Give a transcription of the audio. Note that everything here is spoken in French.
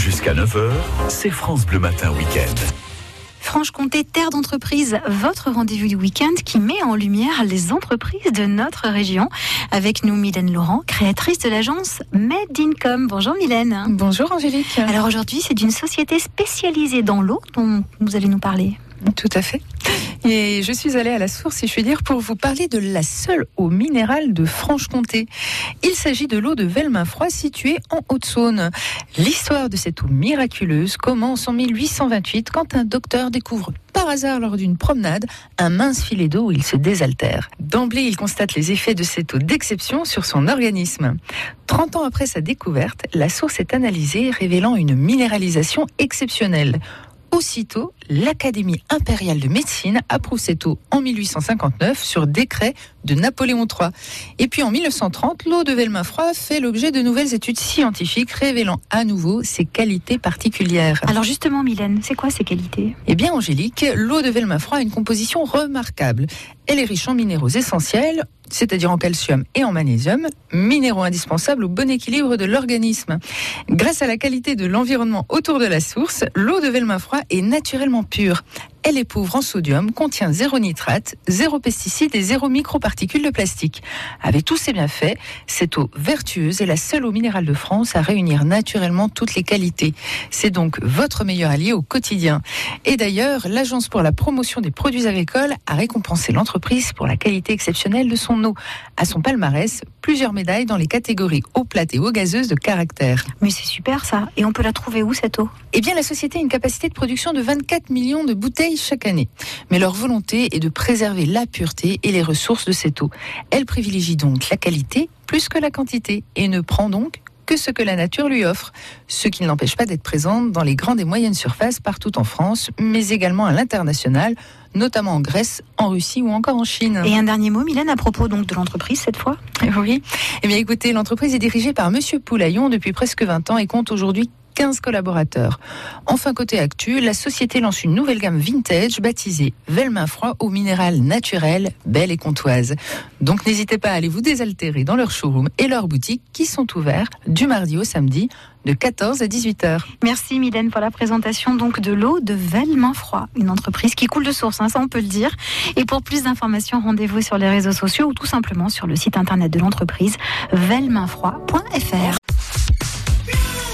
Jusqu'à 9h, c'est France Bleu Matin Week-end. Franche-Comté, terre d'entreprise, votre rendez-vous du week-end qui met en lumière les entreprises de notre région. Avec nous, Mylène Laurent, créatrice de l'agence Made Income. Bonjour Mylène. Bonjour Angélique. Alors aujourd'hui, c'est une société spécialisée dans l'eau dont vous allez nous parler. Tout à fait. Et je suis allée à la source, si je puis dire, pour vous parler de la seule eau minérale de Franche-Comté. Il s'agit de l'eau de Velmin-Froid située en Haute-Saône. L'histoire de cette eau miraculeuse commence en 1828 quand un docteur découvre par hasard lors d'une promenade un mince filet d'eau où il se désaltère. D'emblée, il constate les effets de cette eau d'exception sur son organisme. 30 ans après sa découverte, la source est analysée révélant une minéralisation exceptionnelle. Aussitôt, l'Académie impériale de médecine approuve cette eau en 1859 sur décret de Napoléon III. Et puis en 1930, l'eau de Velmin-Froid fait l'objet de nouvelles études scientifiques révélant à nouveau ses qualités particulières. Alors justement, Mylène, c'est quoi ces qualités? Eh bien, Angélique, l'eau de Velmin-Froid a une composition remarquable. Elle est riche en minéraux essentiels, c'est-à-dire en calcium et en magnésium, minéraux indispensables au bon équilibre de l'organisme. Grâce à la qualité de l'environnement autour de la source, l'eau de Velmin-Froid est naturellement pure. Elle est pauvre en sodium, contient zéro nitrate, zéro pesticides et zéro microparticules de plastique. Avec tous ces bienfaits, cette eau vertueuse est la seule eau minérale de France à réunir naturellement toutes les qualités. C'est donc votre meilleur allié au quotidien. Et d'ailleurs, l'Agence pour la promotion des produits agricoles a récompensé l'entreprise pour la qualité exceptionnelle de son eau. À son palmarès, plusieurs médailles dans les catégories eau plate et eau gazeuse de caractère. Mais c'est super ça. Et on peut la trouver où cette eau? Eh bien, la société a une capacité de production de 24 millions de bouteilles chaque année. Mais leur volonté est de préserver la pureté et les ressources de cette eau. Elle privilégie donc la qualité plus que la quantité et ne prend donc que ce que la nature lui offre, ce qui ne l'empêche pas d'être présente dans les grandes et moyennes surfaces partout en France, mais également à l'international, notamment en Grèce, en Russie ou encore en Chine. Et un dernier mot, Mylène, à propos donc de l'entreprise cette fois? Oui. Eh bien écoutez, l'entreprise est dirigée par Monsieur Poulaillon depuis presque 20 ans et compte aujourd'hui 15 collaborateurs. Enfin, côté actu, la société lance une nouvelle gamme vintage baptisée Velmin Froid au minéral naturel, belle et comtoise. Donc n'hésitez pas à aller vous désaltérer dans leur showroom et leurs boutiques qui sont ouverts du mardi au samedi de 14 à 18 heures. Merci Mylène pour la présentation donc de l'eau de Velmin Froid, une entreprise qui coule de source, hein, ça on peut le dire. Et pour plus d'informations, rendez-vous sur les réseaux sociaux ou tout simplement sur le site internet de l'entreprise velminfroid.fr.